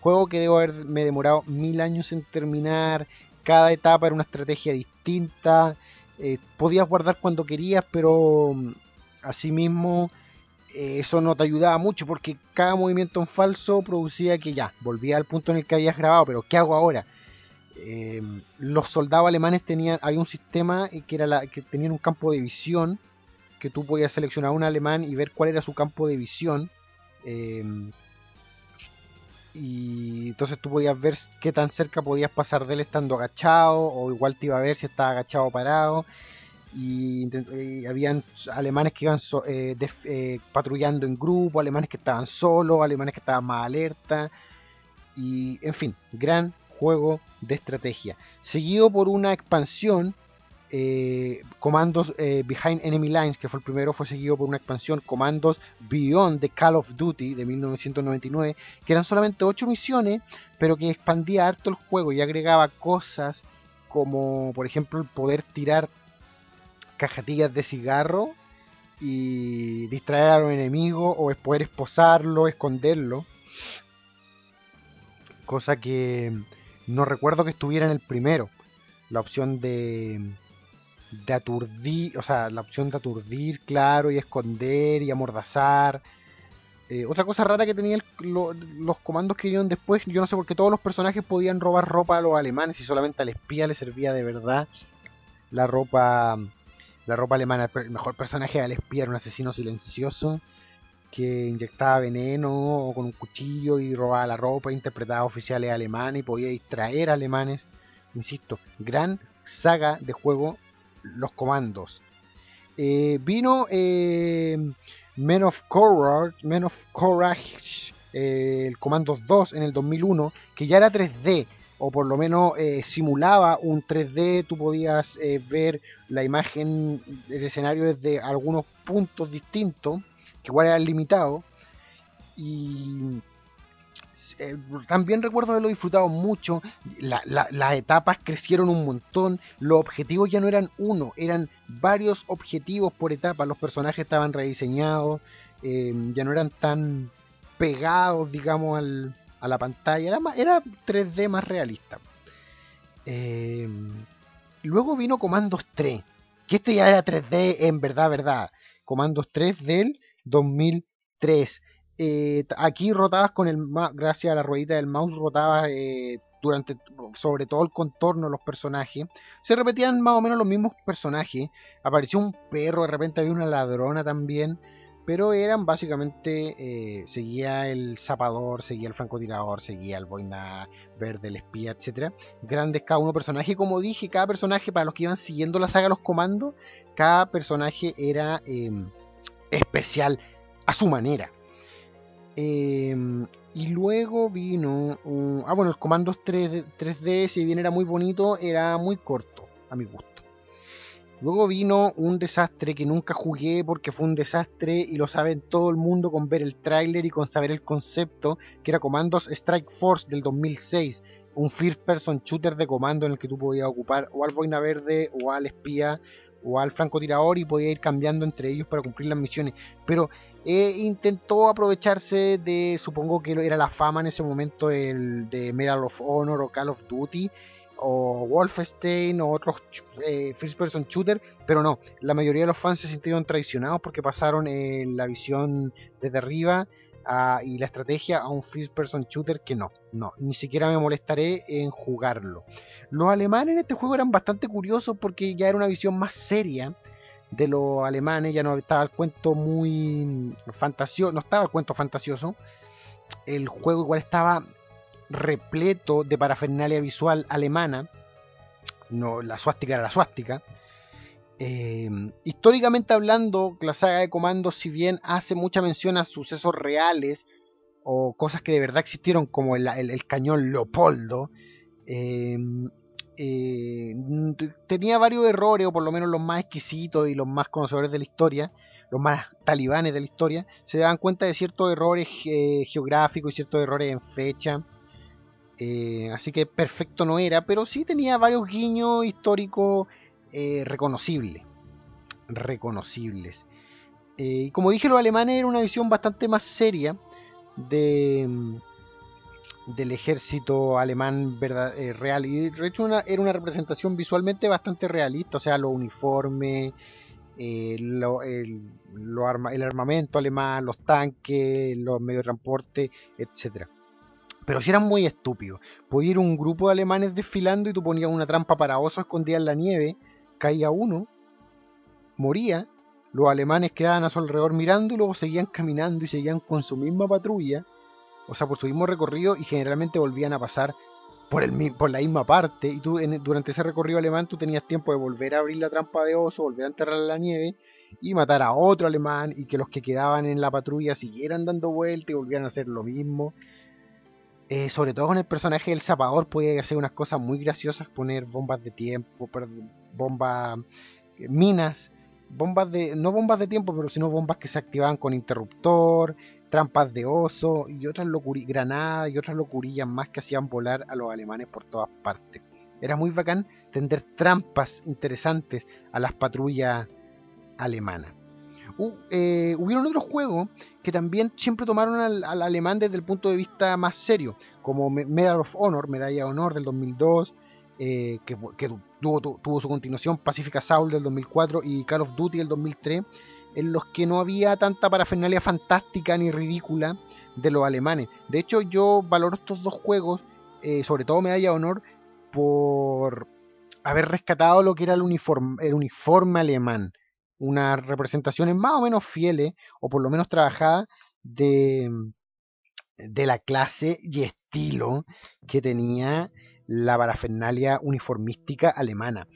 Juego que debo haberme demorado mil años en terminar. Cada etapa era una estrategia distinta. Eh, podías guardar cuando querías, pero mm, asimismo eh, eso no te ayudaba mucho porque cada movimiento en falso producía que ya, volvía al punto en el que habías grabado, pero ¿qué hago ahora? Eh, los soldados alemanes tenían, había un sistema que era que tenían un campo de visión que tú podías seleccionar un alemán y ver cuál era su campo de visión y entonces tú podías ver qué tan cerca podías pasar de él estando agachado o igual te iba a ver si estaba agachado o parado. Y, habían alemanes que iban eh, eh, patrullando en grupo, alemanes que estaban solos, alemanes que estaban más alerta. Y en fin, gran juego de estrategia. Seguido por una expansión eh, comandos eh, Behind Enemy Lines, que fue el primero, fue seguido por una expansión Comandos Beyond the Call of Duty de 1999, que eran solamente 8 misiones, pero que expandía harto el juego y agregaba cosas como, por ejemplo, el poder tirar cajetillas de cigarro y distraer a los enemigos, o poder esposarlo, esconderlo. Cosa que no recuerdo que estuviera en el primero. La opción de de aturdir, o sea, la opción de aturdir, claro, y esconder y amordazar. Eh, otra cosa rara que tenían los comandos que vinieron después, yo no sé por qué todos los personajes podían robar ropa a los alemanes y solamente al espía le servía de verdad la ropa la ropa alemana. El mejor personaje al espía era un asesino silencioso que inyectaba veneno o con un cuchillo y robaba la ropa, interpretaba oficiales alemanes y podía distraer alemanes. Insisto, gran saga de juego los comandos. Eh, vino eh, Men of Courage, Men of Courage eh, el Comandos 2 en el 2001, que ya era 3D, o por lo menos simulaba un 3D, tú podías ver la imagen del escenario desde algunos puntos distintos, que igual eran limitados, y eh, también recuerdo haberlo disfrutado mucho. las etapas crecieron un montón. Los objetivos ya no eran uno, eran varios objetivos por etapa. Los personajes estaban rediseñados, eh, ya no eran tan pegados, digamos, a la pantalla. Era, era 3D más realista. Eh, luego vino Comandos 3, que este ya era 3D en verdad, verdad. Comandos 3 del 2003. Eh, aquí rotabas con el gracias a la ruedita del mouse, rotabas eh, durante sobre todo el contorno de los personajes. Se repetían más o menos los mismos personajes. Apareció un perro, de repente había una ladrona también. pero eran básicamente, eh, seguía el zapador, seguía el francotirador, seguía el boina verde, el espía, etc. Grandes cada uno personaje, como dije, cada personaje, para los que iban siguiendo la saga Los Comandos, cada personaje era em, especial a su manera. Em, y luego vino. ah, bueno, los comandos 3, 3D, si bien era muy bonito, era muy corto, a mi gusto. Luego vino un desastre que nunca jugué porque fue un desastre y lo saben todo el mundo con ver el tráiler y con saber el concepto, que era Comandos Strike Force del 2006, un first person shooter de comando en el que tú podías ocupar o al boina verde o al espía o al francotirador y podías ir cambiando entre ellos para cumplir las misiones. Pero eh, intentó aprovecharse de, supongo que era la fama en ese momento, el de Medal of Honor o Call of Duty o Wolfenstein o otros eh, first person shooter, pero no, la mayoría de los fans se sintieron traicionados porque pasaron en la visión desde arriba y la estrategia a un first person shooter que no, no, ni siquiera me molestaré en jugarlo. Los alemanes en este juego eran bastante curiosos porque ya era una visión más seria de los alemanes, ya no estaba el cuento muy fantasioso, no estaba el cuento fantasioso, el juego igual estaba repleto de parafernalia visual alemana. No, la suástica era la suástica. Eh, históricamente hablando, la saga de comandos, si bien hace mucha mención a sucesos reales o cosas que de verdad existieron, como el, cañón Leopoldo, eh, eh, tenía varios errores, o por lo menos los más exquisitos y los más conocedores de la historia, los más talibanes de la historia, se daban cuenta de ciertos errores geográficos y ciertos errores en fecha. Eh, así que perfecto no era, pero sí tenía varios guiños históricos eh, reconocibles. Reconocibles. Eh, y como dije, los alemanes era una visión bastante más seria de, mm, del ejército alemán verdad, real. Y de hecho era una representación visualmente bastante realista, o sea, los uniformes, el, el armamento alemán, los tanques, los medios de transporte, etcétera pero si eran muy estúpidos. Podía ir un grupo de alemanes desfilando y tú ponías una trampa para oso escondida en la nieve, caía uno, moría, los alemanes quedaban a su alrededor luego seguían caminando y seguían con su misma patrulla, o sea, por su mismo recorrido y generalmente volvían a pasar por, el, por la misma parte y tú durante ese recorrido alemán tú tenías tiempo de volver a abrir la trampa de oso, volver a enterrar en la nieve y matar a otro alemán y que los que quedaban en la patrulla siguieran dando vuelta y volvieran a hacer lo mismo. Eh, sobre todo con el personaje del zapador puede hacer unas cosas muy graciosas, poner bombas de tiempo, bombas, eh, minas, bombas de, no bombas de tiempo, pero sino bombas que se activaban con interruptor, trampas de oso y otras granadas y otras locurillas más que hacían volar a los alemanes por todas partes. Era muy bacán tender trampas interesantes a las patrullas alemanas. Eh, hubieron otros juegos que también siempre tomaron al, alemán desde el punto de vista más serio, como Medal of Honor, Medalla de Honor del 2002, eh, que, tuvo, su continuación Pacific Assault del 2004 y Call of Duty del 2003, en los que no había tanta parafernalia fantástica ni ridícula de los alemanes. De hecho, yo valoro estos dos juegos, eh, sobre todo Medalla de Honor, por haber rescatado lo que era el uniforme, el uniforme alemán unas representaciones más o menos fieles, o por lo menos trabajadas, de, de la clase y estilo que tenía la parafernalia uniformística alemana.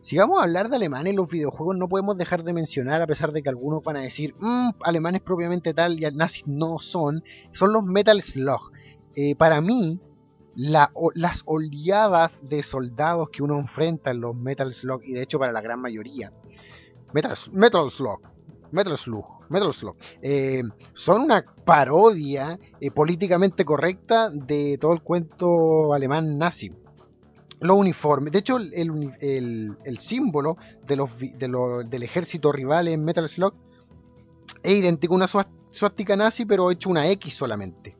Si vamos a hablar de alemanes los videojuegos, no podemos dejar de mencionar, a pesar de que algunos van a decir, mmm, alemanes propiamente tal y nazis no son, son los Metal Slug. Eh, para mí, las oleadas de soldados que uno enfrenta en los Metal Slug, y de hecho para la gran mayoría, Metal, Metal Slug. Metal Slug, Metal Slug, eh, son una parodia eh, políticamente correcta de todo el cuento alemán nazi. Los uniformes, de hecho, el, símbolo del ejército rival en Metal Slug es idéntico a una suástica nazi, pero hecho una X solamente.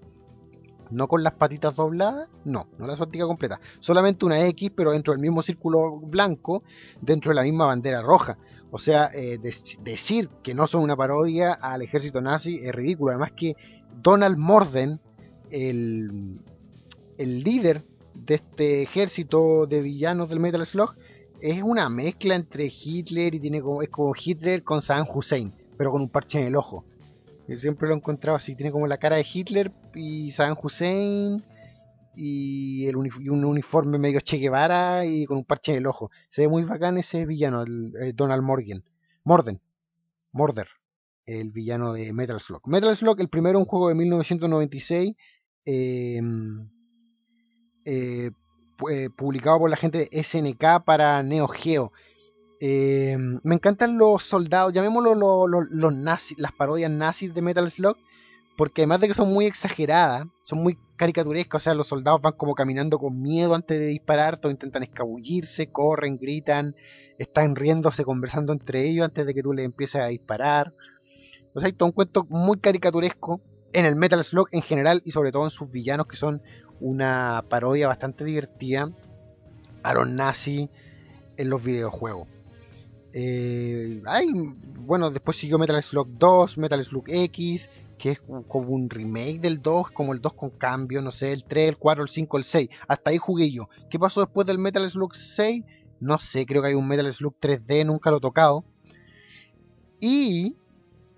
No con las patitas dobladas, no, no la suástica completa. Solamente una X, pero dentro del mismo círculo blanco, dentro de la misma bandera roja. O sea, eh, decir que no son una parodia al ejército nazi es ridículo. Además que Donald Morden, el, el líder de este ejército de villanos del Metal Slug, es una mezcla entre Hitler y tiene como, es como Hitler con Saddam Hussein, pero con un parche en el ojo. siempre lo he encontrado así. Tiene como la cara de Hitler y Saddam Hussein y, el un uniforme medio Che Guevara y con un parche en el ojo. Se ve muy bacán ese villano, el, eh, Donald Morgan. Morden. Morder. El villano de Metal Slug. Metal Slug, el primero, un juego de 1996. Em, eh, publicado por la gente de SNK para Neo Geo. Em, me encantan los soldados, llamémoslo los nazis, las parodias nazis de Metal Slug, porque además de que son muy exageradas, son muy caricaturescas, o sea, los soldados van como caminando con miedo antes de disparar, todos intentan escabullirse, corren, gritan, están riéndose, conversando entre ellos antes de que tú les empieces a disparar. O sea, hay todo un cuento muy caricaturesco en el Metal Slug en general y sobre todo en sus villanos que son una parodia bastante divertida a los nazis en los videojuegos. Eh, bueno, después siguió Metal Slug 2, Metal Slug X, que es como un remake del 2, como el 2 con cambio, no sé, el 3, el 4, el 5, el 6. Hasta ahí jugué yo. ¿Qué pasó después del Metal Slug 6? No sé, creo que hay un Metal Slug 3D, nunca lo he tocado. Y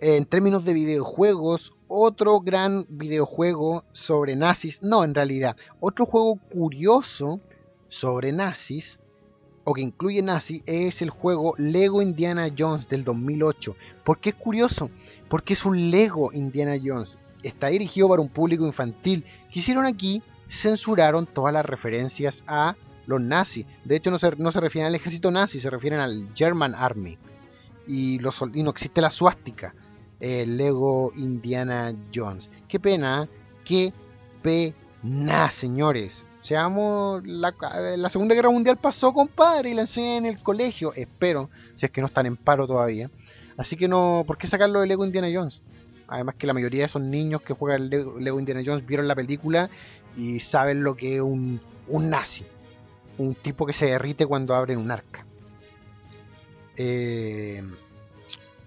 en términos de videojuegos, otro gran videojuego sobre nazis, no en realidad, otro juego curioso sobre nazis o que incluye nazi es el juego Lego Indiana Jones del 2008. ¿Por qué es curioso? Porque es un Lego Indiana Jones. Está dirigido para un público infantil. Que hicieron aquí, censuraron todas las referencias a los nazis. De hecho, no se, no se refieren al ejército nazi, se refieren al German Army. Y, los, y no existe la suástica. El Lego Indiana Jones. Qué pena, qué pena, señores. Seamos, la, la, Segunda Guerra Mundial pasó, compadre, y la enseñan en el colegio, espero, si es que no están en paro todavía. Así que no, ¿por qué sacarlo de Lego Indiana Jones? Además que la mayoría de esos niños que juegan Lego, Lego Indiana Jones vieron la película y saben lo que es un, un nazi. Un tipo que se derrite cuando abren un arca. Eh,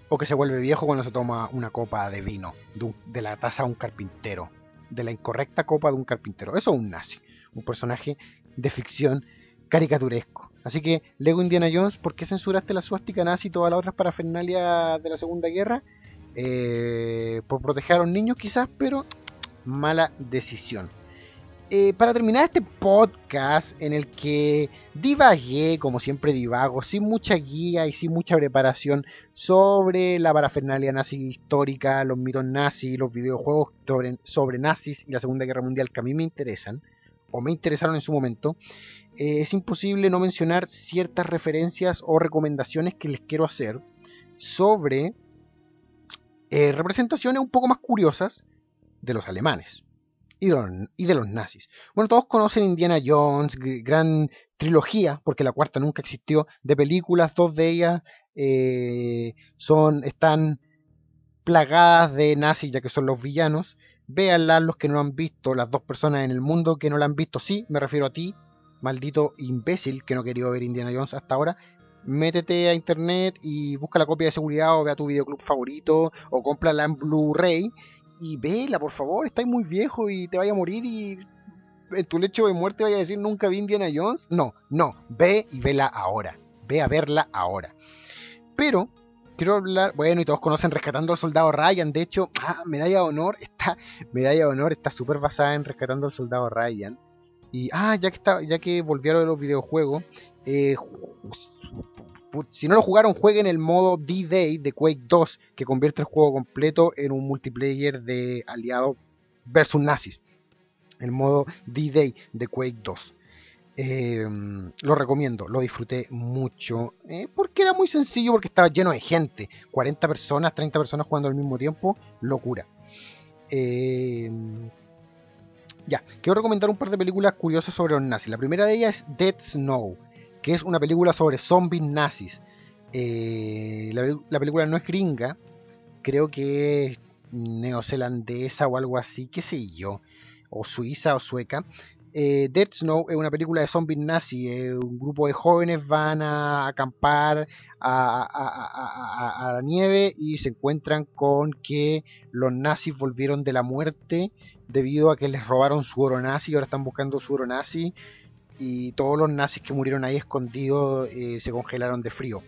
o que se vuelve viejo cuando se toma una copa de vino de, de la taza de un carpintero. De la incorrecta copa de un carpintero. Eso es un nazi un personaje de ficción caricaturesco. Así que, Lego Indiana Jones, ¿por qué censuraste la suástica nazi y todas las otras parafernalias de la Segunda Guerra? Eh, por proteger a los niños quizás, pero mala decisión. Eh, para terminar este podcast en el que divagué, como siempre divago, sin mucha guía y sin mucha preparación sobre la parafernalia nazi histórica, los mitos nazis, los videojuegos sobre, sobre nazis y la Segunda Guerra Mundial que a mí me interesan, o me interesaron en su momento, eh, es imposible no mencionar ciertas referencias o recomendaciones que les quiero hacer sobre eh, representaciones un poco más curiosas de los alemanes y de los, nazis. Bueno, todos conocen Indiana Jones, gran trilogía, porque la cuarta nunca existió, de películas, dos de ellas eh, son, están plagadas de nazis, ya que son los villanos. Véanla los que no han visto, las dos personas en el mundo que no la han visto, sí, me refiero a ti, maldito imbécil que no quería ver Indiana Jones hasta ahora. Métete a internet y busca la copia de seguridad o ve a tu videoclub favorito o cómprala en Blu-ray y vela, por favor, estás muy viejo y te vaya a morir y en tu lecho de muerte vaya a decir nunca vi Indiana Jones. No, no, ve y vela ahora. Ve a verla ahora. Pero quiero hablar, bueno, y todos conocen Rescatando al Soldado Ryan, de hecho, ah, Medalla de Honor, está, Medalla de Honor está súper basada en Rescatando al Soldado Ryan. Y, ah, ya que, está, ya que volvieron a los videojuegos, eh, si no lo jugaron, jueguen el modo D-Day de Quake 2, que convierte el juego completo en un multiplayer de aliados versus nazis. El modo D-Day de Quake 2. Em, lo recomiendo, lo disfruté mucho. Eh, porque era muy sencillo, porque estaba lleno de gente. 40 personas, 30 personas jugando al mismo tiempo. Locura. Em, ya, quiero recomendar un par de películas curiosas sobre los nazis. La primera de ellas es Dead Snow, que es una película sobre zombies nazis. Eh, la, la, película no es gringa, creo que es neozelandesa o algo así, qué sé yo, o suiza o sueca. Eh, Dead Snow es una película de zombies nazi. Eh, un grupo de jóvenes van a acampar a, la nieve y se encuentran con que los nazis volvieron de la muerte debido a que les robaron su oro nazi y ahora están buscando su oro nazi. Y todos los nazis que murieron ahí escondidos eh, se congelaron de frío.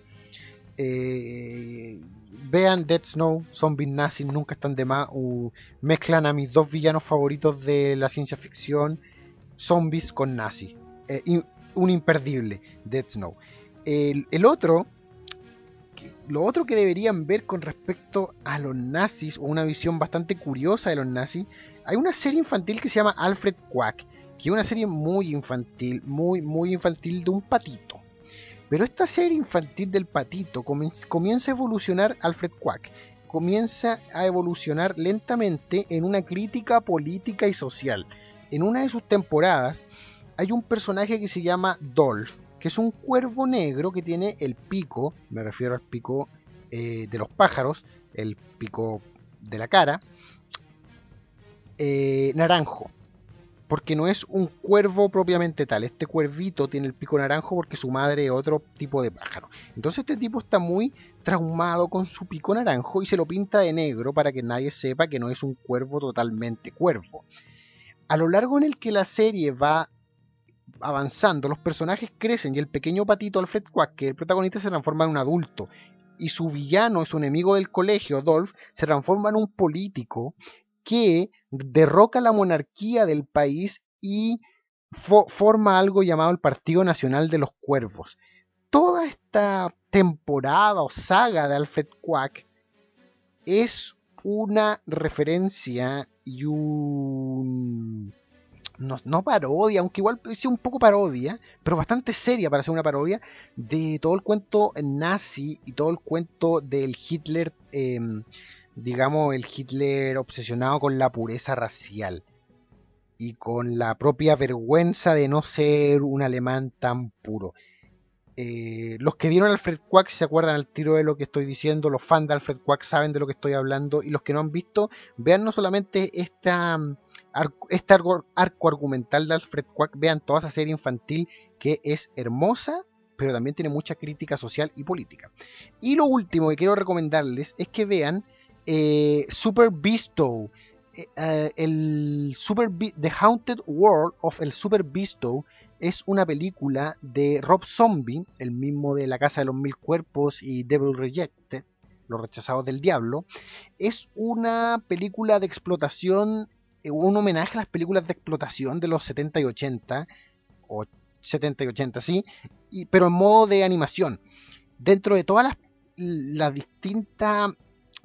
vean Dead Snow, zombies nazis nunca están de más. mezclan a mis dos villanos favoritos de la ciencia ficción, zombies con nazis. Eh, un imperdible, Dead Snow. El, el otro, lo otro que deberían ver con respecto a los nazis, o una visión bastante curiosa de los nazis, hay una serie infantil que se llama Alfred Quack, que es una serie muy infantil, muy, muy infantil de un patito. Pero esta serie infantil del patito comienza a evolucionar Alfred Quack, comienza a evolucionar lentamente en una crítica política y social. En una de sus temporadas hay un personaje que se llama Dolph, que es un cuervo negro que tiene el pico, me refiero al pico eh, de los pájaros, el pico de la cara, eh, naranjo porque no es un cuervo propiamente tal. Este cuervito tiene el pico naranjo porque su madre es otro tipo de pájaro. Entonces este tipo está muy traumado con su pico naranjo y se lo pinta de negro para que nadie sepa que no es un cuervo totalmente cuervo. A lo largo en el que la serie va avanzando, los personajes crecen y el pequeño patito Alfred Quack, que el protagonista, se transforma en un adulto. Y su villano, su enemigo del colegio, Dolph, se transforma en un político que derroca la monarquía del país y forma algo llamado el Partido Nacional de los Cuervos. Toda esta temporada o saga de Alfred Quack es una referencia y un... No, parodia, aunque igual sea un poco parodia, pero bastante seria para ser una parodia, de todo el cuento nazi y todo el cuento del Hitler em, digamos, el Hitler obsesionado con la pureza racial y con la propia vergüenza de no ser un alemán tan puro. Eh, los que vieron Alfred Quack se acuerdan al tiro de lo que estoy diciendo, los fans de Alfred Quack saben de lo que estoy hablando y los que no han visto, vean no solamente esta, este arco, argumental de Alfred Quack, vean toda esa serie infantil que es hermosa, pero también tiene mucha crítica social y política. Y lo último que quiero recomendarles es que vean eh, Super Beasto. Eh, eh, el Super The Haunted World of el Super Beasto es una película de Rob Zombie, el mismo de La Casa de los Mil Cuerpos y Devil Rejected, Los Rechazados del Diablo. Es una película de explotación, un homenaje a las películas de explotación de los 70 y 80, o 70 y 80, sí, pero en modo de animación. Dentro de todas las distintas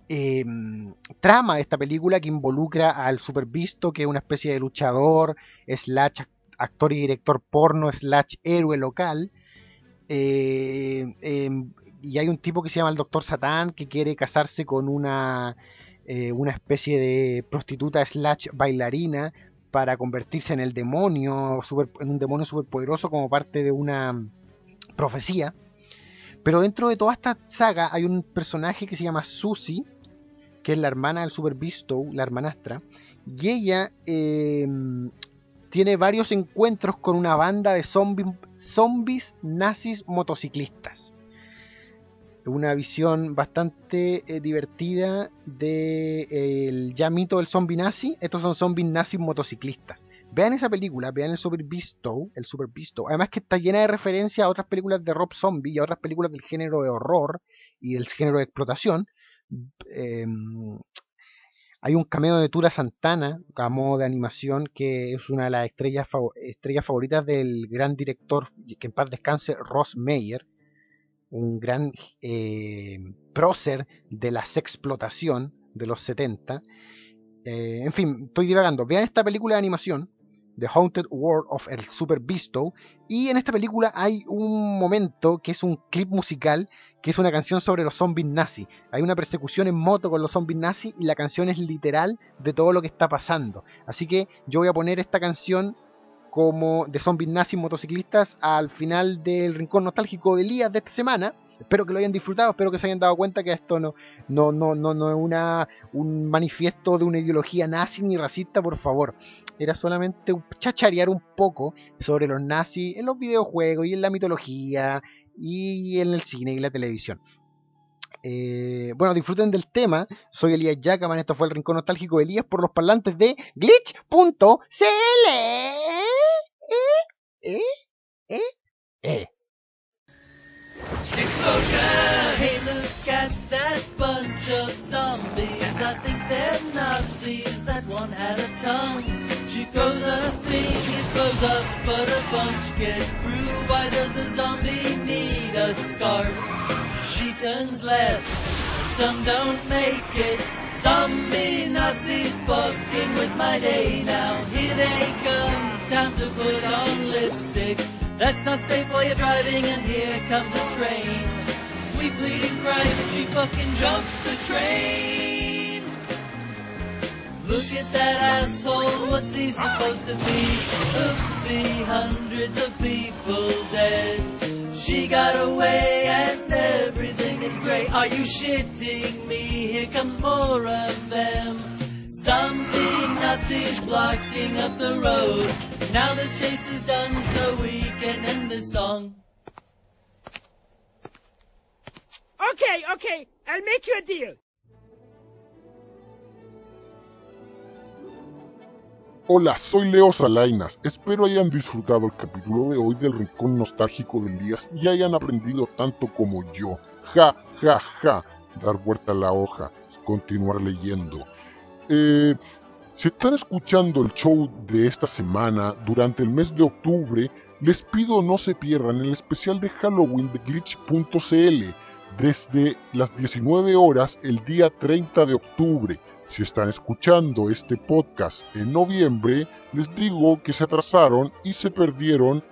Em, trama de esta película que involucra al Super Visto, que es una especie de luchador, slash actor y director porno, slash héroe local. Eh, em, y hay un tipo que se llama el Doctor Satán que quiere casarse con una, eh, una especie de prostituta slash bailarina para convertirse en el demonio, en un demonio superpoderoso como parte de una profecía. Pero dentro de toda esta saga hay un personaje que se llama Susie, que es la hermana del Super Beasto, la hermanastra, y ella em, tiene varios encuentros con una banda de zombies nazis motociclistas. Una visión bastante eh, divertida del de, mito del zombie nazi. Estos son zombies nazis motociclistas. Vean esa película, vean el Super Beasto, el Super Beasto. Además que está llena de referencias a otras películas de Rob Zombie y a otras películas del género de horror y del género de explotación. Em, hay un cameo de Tura Santana a modo de animación que es una de las estrellas, estrellas favoritas del gran director, que en paz descanse, Ross Meyer, un gran eh, prócer de la sexplotación de los 70. Eh, en fin, estoy divagando. Vean esta película de animación, The Haunted World of El Super Beasto, y en esta película hay un momento que es un clip musical que es una canción sobre los zombies nazis. Hay una persecución en moto con los zombies nazis y la canción es literal de todo lo que está pasando. Así que yo voy a poner esta canción como de zombies nazis motociclistas al final del rincón nostálgico de Elías de esta semana. Espero que lo hayan disfrutado, espero que se hayan dado cuenta que esto no, no, no, no, no es una, un manifiesto de una ideología nazi ni racista, por favor era solamente chacharear un poco sobre los nazis en los videojuegos y en la mitología y en el cine y la televisión. Bueno, disfruten del tema. Soy Elías Jackman, esto fue el Rincón Nostálgico de Elías por los parlantes de glitch.cl. Eh, eh, eh, Explosion! Hey, look at that bunch of zombies. I think they're Nazis. That one had a tongue. She throws a thing, it blows up, but a bunch get through. Why does the zombie need a scarf? She turns left, some don't make it. Zombie Nazis fucking with my day now. Here they come, time to put on lipstick. That's not safe while you're driving, and here comes a train. Sweet bleeding Christ, she fucking jumps the train. Look at that asshole, what's he supposed to be? Oopsie, hundreds of people dead. She got away and everything is great. Are you shitting me? Here comes more of them. Zombie Nazis blocking up the road. Now the chase is done so we can end this song. Okay, okay, I'll make you a deal. Hola, soy Leo Salainas. Espero hayan disfrutado el capítulo de hoy del Rincón Nostálgico de Elías y hayan aprendido tanto como yo. Ja, ja, ja. Dar vuelta a la hoja, continuar leyendo. Eh, si están escuchando el show de esta semana durante el mes de octubre, les pido no se pierdan el especial de Halloween de glitch.cl desde las 19 horas el día 30 de octubre. Si están escuchando este podcast en noviembre, les digo que se atrasaron y se perdieron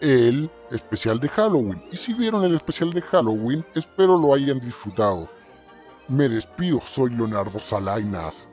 el especial de Halloween. Y si vieron el especial de Halloween, espero lo hayan disfrutado. Me despido, soy Leonardo Salainas.